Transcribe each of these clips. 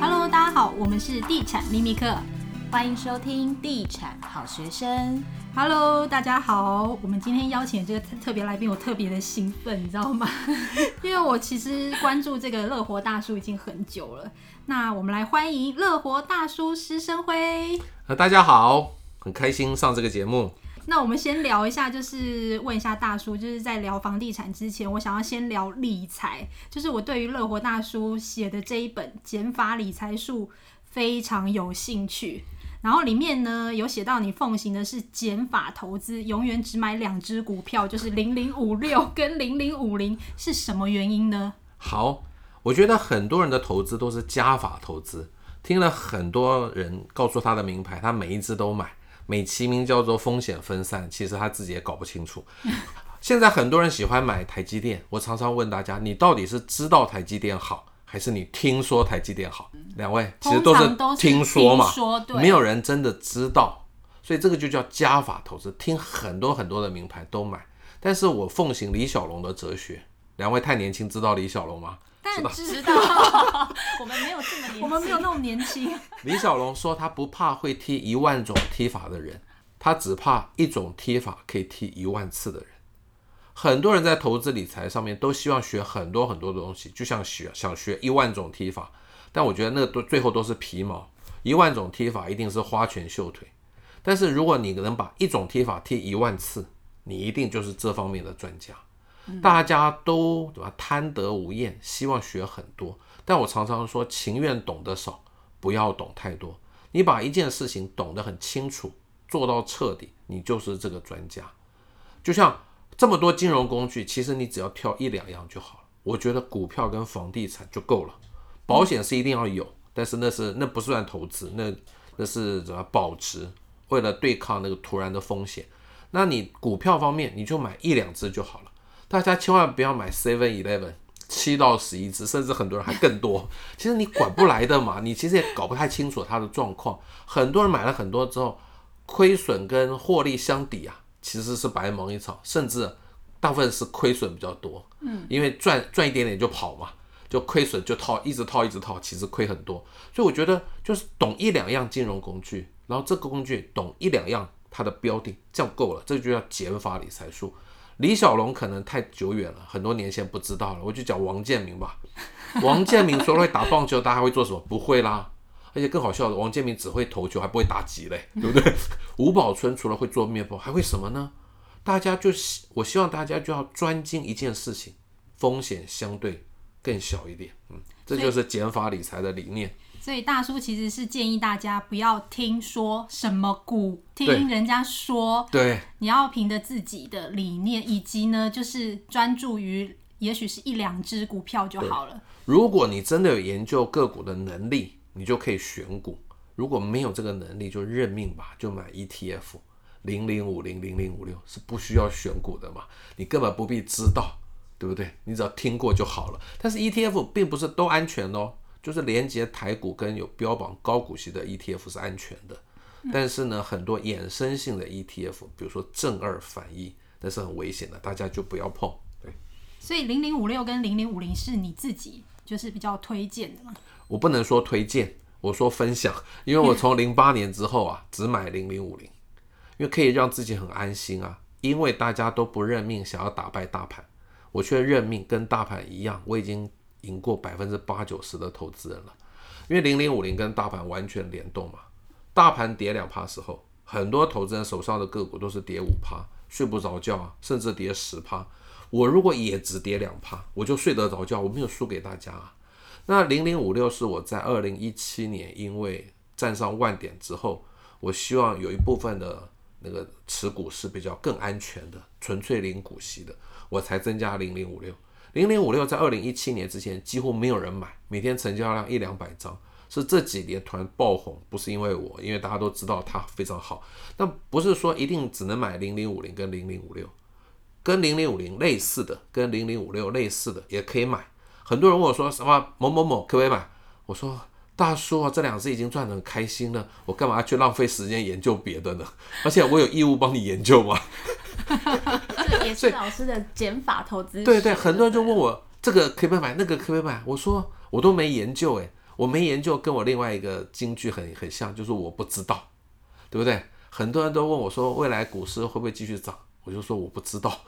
Hello，大家好，我们是地产秘密客，欢迎收听地产好学生。Hello，大家好，我们今天邀请这个特别来宾，我特别的兴奋，你知道吗？因为我其实关注这个乐活大叔已经很久了。那我们来欢迎乐活大叔施生辉。大家好，很开心上这个节目。那我们先聊一下，就是问一下大叔，就是在聊房地产之前，我想要先聊理财。就是我对于乐活大叔写的这一本《减法理财术》非常有兴趣。然后里面呢有写到你奉行的是减法投资，永远只买两只股票，就是零零五六跟零零五零，是什么原因呢？好，我觉得很多人的投资都是加法投资。听了很多人告诉他的名牌，他每一只都买。美其名叫做风险分散，其实他自己也搞不清楚。现在很多人喜欢买台积电，我常常问大家，你到底是知道台积电好，还是你听说台积电好？两位其实都是听说嘛，没有人真的知道，所以这个就叫加法投资，听很多很多的名牌都买。但是我奉行李小龙的哲学，两位太年轻，知道李小龙吗？但知 道，我们没有这么年轻，我们没有那么年轻。李小龙说他不怕会踢一万种踢法的人，他只怕一种踢法可以踢一万次的人。很多人在投资理财上面都希望学很多很多的东西，就像学想学一万种踢法，但我觉得那个都最后都是皮毛。一万种踢法一定是花拳绣腿，但是如果你能把一种踢法踢一万次，你一定就是这方面的专家。大家都对吧？贪得无厌，希望学很多。但我常常说，情愿懂得少，不要懂太多。你把一件事情懂得很清楚，做到彻底，你就是这个专家。就像这么多金融工具，其实你只要挑一两样就好了。我觉得股票跟房地产就够了。保险是一定要有，但是那是那不算投资，那那是怎么保值？为了对抗那个突然的风险。那你股票方面，你就买一两只就好了。大家千万不要买 Seven Eleven 七到十一只，甚至很多人还更多。其实你管不来的嘛，你其实也搞不太清楚它的状况。很多人买了很多之后，亏损跟获利相抵啊，其实是白忙一场，甚至大部分是亏损比较多。嗯，因为赚赚一点点就跑嘛，就亏损就套，一直套一直套，其实亏很多。所以我觉得就是懂一两样金融工具，然后这个工具懂一两样它的标的，这样够了，这就叫减法理财术。李小龙可能太久远了，很多年前不知道了。我就讲王建民吧。王建民除了会打棒球，大家还会做什么？不会啦。而且更好笑的，王建民只会投球，还不会打击嘞，对不对？吴宝春除了会做面包，还会什么呢？大家就希，我希望大家就要专精一件事情，风险相对更小一点。嗯，这就是减法理财的理念。所以大叔其实是建议大家不要听说什么股，听人家说，对，你要凭着自己的理念，以及呢，就是专注于，也许是一两只股票就好了。如果你真的有研究个股的能力，你就可以选股；如果没有这个能力，就认命吧，就买 ETF，零零五零零零五六是不需要选股的嘛，你根本不必知道，对不对？你只要听过就好了。但是 ETF 并不是都安全哦。就是连接台股跟有标榜高股息的 ETF 是安全的，但是呢，很多衍生性的 ETF，比如说正二反一，那是很危险的，大家就不要碰。对，所以零零五六跟零零五零是你自己就是比较推荐的吗？我不能说推荐，我说分享，因为我从零八年之后啊，只买零零五零，因为可以让自己很安心啊，因为大家都不认命，想要打败大盘，我却认命，跟大盘一样，我已经。赢过百分之八九十的投资人了，因为零零五零跟大盘完全联动嘛。大盘跌两趴时候，很多投资人手上的个股都是跌五趴，睡不着觉啊，甚至跌十趴。我如果也只跌两趴，我就睡得着觉，我没有输给大家啊。那零零五六是我在二零一七年因为站上万点之后，我希望有一部分的那个持股是比较更安全的，纯粹领股息的，我才增加零零五六。零零五六在二零一七年之前几乎没有人买，每天成交量一两百张，是这几年突然爆红，不是因为我，因为大家都知道它非常好。但不是说一定只能买零零五零跟零零五六，跟零零五零类似的，跟零零五六类似的也可以买。很多人问我说什么某某某可不可以买？我说大叔啊，这两只已经赚得很开心了，我干嘛去浪费时间研究别的呢？而且我有义务帮你研究吗？这也是老师的减法投资。对对，很多人就问我这个可不可以买，那个可不可以买？我说我都没研究诶，我没研究，跟我另外一个金句很很像，就是我不知道，对不对？很多人都问我说，未来股市会不会继续涨？我就说我不知道。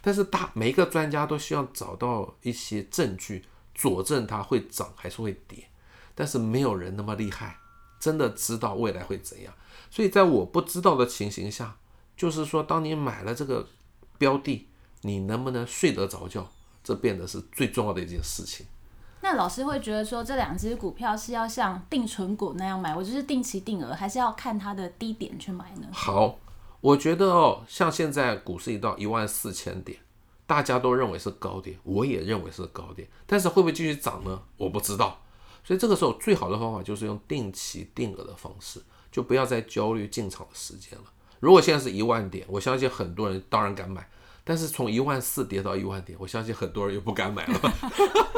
但是大每一个专家都希望找到一些证据佐证它会涨还是会跌，但是没有人那么厉害，真的知道未来会怎样。所以在我不知道的情形下，就是说，当你买了这个标的，你能不能睡得着觉，这变得是最重要的一件事情。那老师会觉得说，这两只股票是要像定存股那样买，我就是定期定额，还是要看它的低点去买呢？好。我觉得哦，像现在股市一到一万四千点，大家都认为是高点，我也认为是高点，但是会不会继续涨呢？我不知道。所以这个时候最好的方法就是用定期定额的方式，就不要再焦虑进场的时间了。如果现在是一万点，我相信很多人当然敢买，但是从一万四跌到一万点，我相信很多人又不敢买了。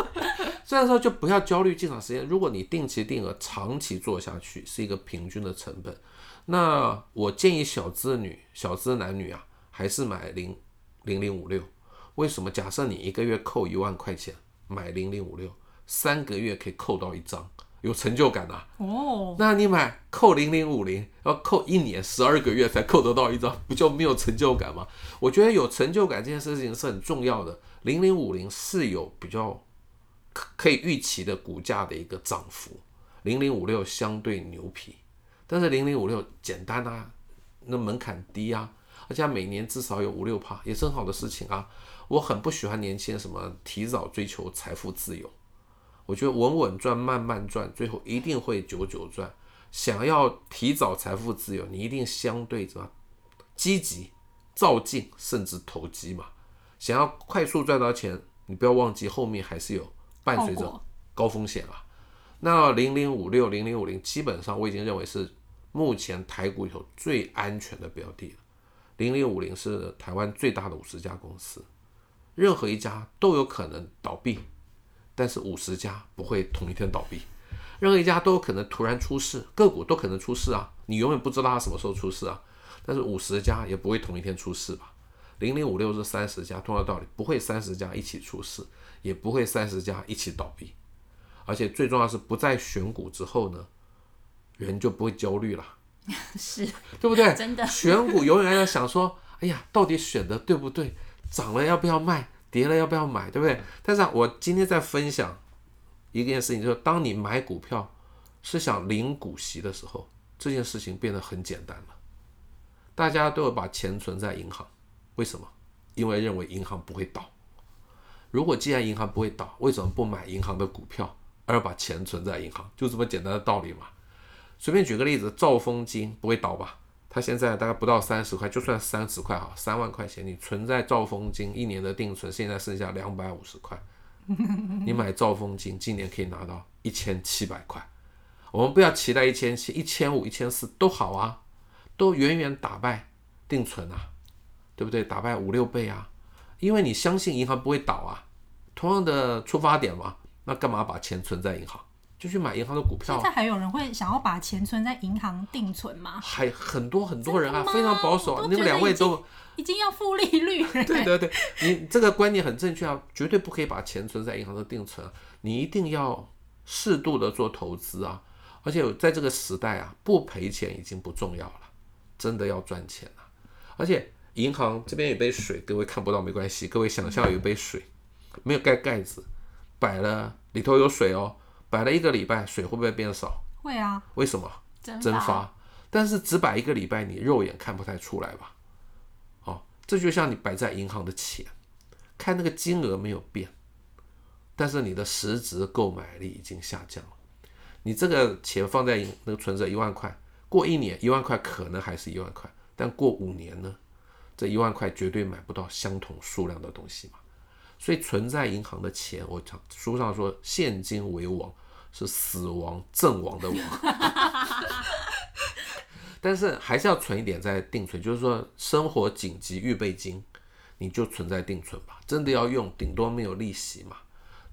这样说就不要焦虑进场时间。如果你定期定额长期做下去，是一个平均的成本。那我建议小资女、小资男女啊，还是买零零零五六。为什么？假设你一个月扣一万块钱买零零五六，三个月可以扣到一张，有成就感啊。哦。那你买扣零零五零，要扣一年十二个月才扣得到一张，不就没有成就感吗？我觉得有成就感这件事情是很重要的。零零五零是有比较可可以预期的股价的一个涨幅，零零五六相对牛皮。但是零零五六简单啊，那门槛低啊，而且每年至少有五六趴，也是很好的事情啊。我很不喜欢年轻人什么提早追求财富自由，我觉得稳稳赚，慢慢赚，最后一定会久久赚。想要提早财富自由，你一定相对什么积极、造进，甚至投机嘛。想要快速赚到钱，你不要忘记后面还是有伴随着高风险啊。那零零五六、零零五零，基本上我已经认为是。目前台股里头最安全的标的，零零五零是台湾最大的五十家公司，任何一家都有可能倒闭，但是五十家不会同一天倒闭，任何一家都有可能突然出事，个股都可能出事啊，你永远不知道它什么时候出事啊，但是五十家也不会同一天出事吧？零零五六是三十家，同样道理，不会三十家一起出事，也不会三十家一起倒闭，而且最重要是不在选股之后呢，人就不会焦虑了，是对不对？真的，选股永远要想说，哎呀，到底选的对不对？涨了要不要卖？跌了要不要买？对不对？但是我今天在分享一件事情，就是当你买股票是想领股息的时候，这件事情变得很简单了。大家都有把钱存在银行，为什么？因为认为银行不会倒。如果既然银行不会倒，为什么不买银行的股票，而把钱存在银行？就这么简单的道理嘛。随便举个例子，兆丰金不会倒吧？它现在大概不到三十块，就算三十块哈，三万块钱你存在兆丰金一年的定存，现在剩下两百五十块，你买兆丰金今年可以拿到一千七百块。我们不要期待一千七、一千五、一千四都好啊，都远远打败定存啊，对不对？打败五六倍啊，因为你相信银行不会倒啊，同样的出发点嘛，那干嘛把钱存在银行？就去买银行的股票。现在还有人会想要把钱存在银行定存吗？还很多很多人啊，非常保守。你们两位都已经要负利率了。对对对，你这个观念很正确啊，绝对不可以把钱存在银行的定存，你一定要适度的做投资啊。而且在这个时代啊，不赔钱已经不重要了，真的要赚钱了。而且银行这边有杯水，各位看不到没关系，各位想象有一杯水，没有盖盖子，摆了里头有水哦。摆了一个礼拜，水会不会变少？会啊。为什么？蒸发。蒸发。但是只摆一个礼拜，你肉眼看不太出来吧？哦，这就像你摆在银行的钱，看那个金额没有变，但是你的实质购买力已经下降了。你这个钱放在那个存折一万块，过一年一万块可能还是一万块，但过五年呢？这一万块绝对买不到相同数量的东西嘛。所以存在银行的钱，我讲书上说，现金为王，是死亡阵亡的亡。但是还是要存一点在定存，就是说生活紧急预备金，你就存在定存吧。真的要用，顶多没有利息嘛。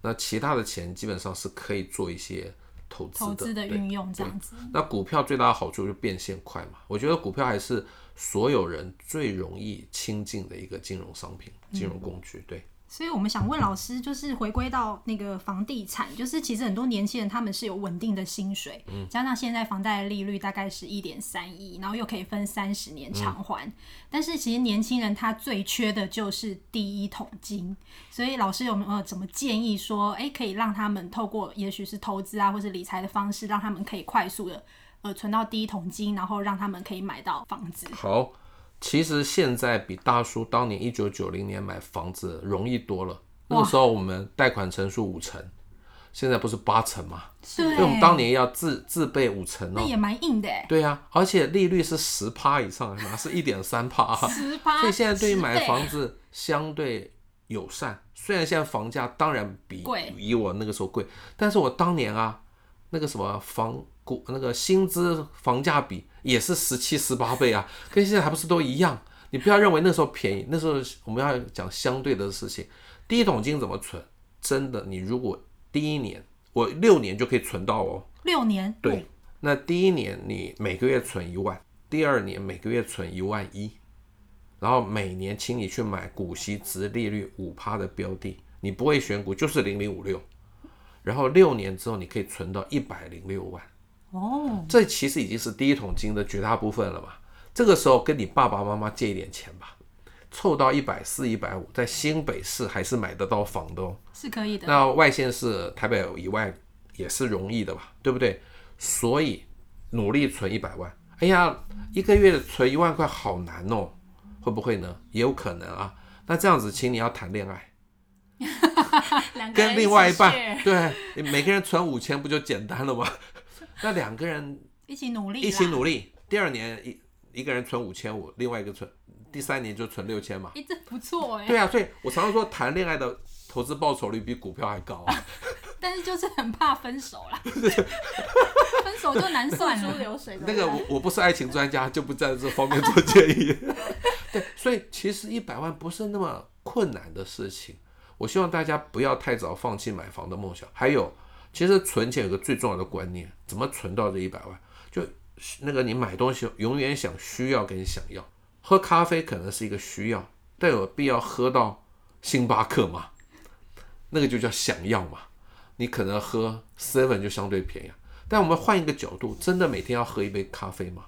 那其他的钱基本上是可以做一些投资的，投资的运用这样子。那股票最大的好处就是变现快嘛。我觉得股票还是所有人最容易亲近的一个金融商品、金融工具，对。所以我们想问老师，就是回归到那个房地产，就是其实很多年轻人他们是有稳定的薪水，嗯，加上现在房贷的利率大概是一点三一，然后又可以分三十年偿还，嗯，但是其实年轻人他最缺的就是第一桶金，所以老师有没有怎么建议说，哎，可以让他们透过也许是投资啊，或是理财的方式，让他们可以快速的呃存到第一桶金，然后让他们可以买到房子。好。其实现在比大叔当年一九九零年买房子容易多了。那个时候我们贷款成数五成，现在不是八成吗？是。所以我们当年要自自备五成哦。那也蛮硬的。对呀、啊，而且利率是十趴以上，哪是一点三趴？十趴。所以现在对于买房子相对友善。虽然现在房价当然比以我那个时候贵，但是我当年啊，那个什么房股那个薪资房价比。也是十七十八倍啊，跟现在还不是都一样？你不要认为那时候便宜，那时候我们要讲相对的事情。第一桶金怎么存？真的，你如果第一年我六年就可以存到哦，六年对。那第一年你每个月存一万，第二年每个月存一万一，然后每年请你去买股息值利率五趴的标的，你不会选股就是零零五六，然后六年之后你可以存到一百零六万。哦，这其实已经是第一桶金的绝大部分了嘛。这个时候跟你爸爸妈妈借一点钱吧，凑到一百四、一百五，在新北市还是买得到房的哦，是可以的。那外县市台北以外也是容易的吧，对不对？所以努力存一百万。哎呀，一个月存一万块好难哦，会不会呢？也有可能啊。那这样子，请你要谈恋爱，跟另外一半，对，每个人存五千不就简单了吗？那两个人一起努力，一起努力。第二年一一个人存五千五，另外一个存，第三年就存六千嘛。哎，这不错哎。对啊，所以我常常说谈恋爱的投资报酬率比股票还高啊。但是就是很怕分手啦，分手就难算了。流水。那个我我不是爱情专家，就不在这方面做建议。对，所以其实一百万不是那么困难的事情。我希望大家不要太早放弃买房的梦想。还有。其实存钱有个最重要的观念，怎么存到这一百万？就那个你买东西永远想需要跟想要，喝咖啡可能是一个需要，但有必要喝到星巴克吗？那个就叫想要嘛。你可能喝 seven 就相对便宜，但我们换一个角度，真的每天要喝一杯咖啡吗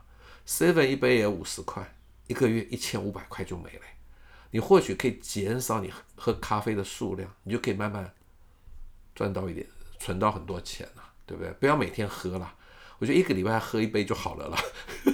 ？seven 一杯也五十块，一个月一千五百块就没了。你或许可以减少你喝咖啡的数量，你就可以慢慢赚到一点。存到很多钱了，对不对？不要每天喝了，我觉得一个礼拜喝一杯就好了啦。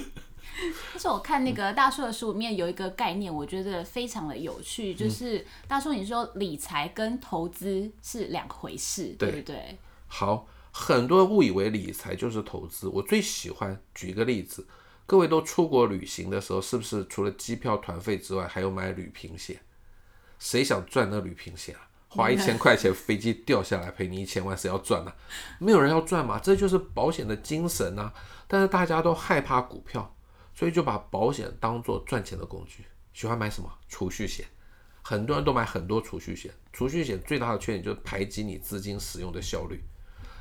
但是我看那个大叔的书里面有一个概念，我觉得非常的有趣，就是大叔你说理财跟投资是两回事，对不对？好，很多人误以为理财就是投资。我最喜欢举一个例子，各位都出国旅行的时候，是不是除了机票团费之外，还有买旅行险？谁想赚那旅行险啊？花一千块钱，飞机掉下来赔你一千万，谁要赚呢？没有人要赚嘛，这就是保险的精神呐。但是大家都害怕股票，所以就把保险当做赚钱的工具。喜欢买什么储蓄险？很多人都买很多储蓄险。储蓄险最大的缺点就是排挤你资金使用的效率，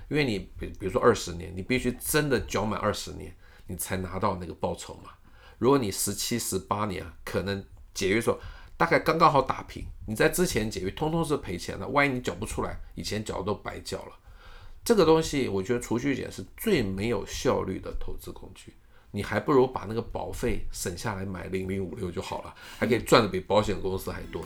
因为你比比如说二十年，你必须真的缴满二十年，你才拿到那个报酬嘛。如果你十七、十八年，可能解约说。大概刚刚好打平，你在之前解约通通是赔钱的，万一你缴不出来，以前缴都白缴了。这个东西，我觉得储蓄险是最没有效率的投资工具，你还不如把那个保费省下来买零零五六就好了，还可以赚的比保险公司还多。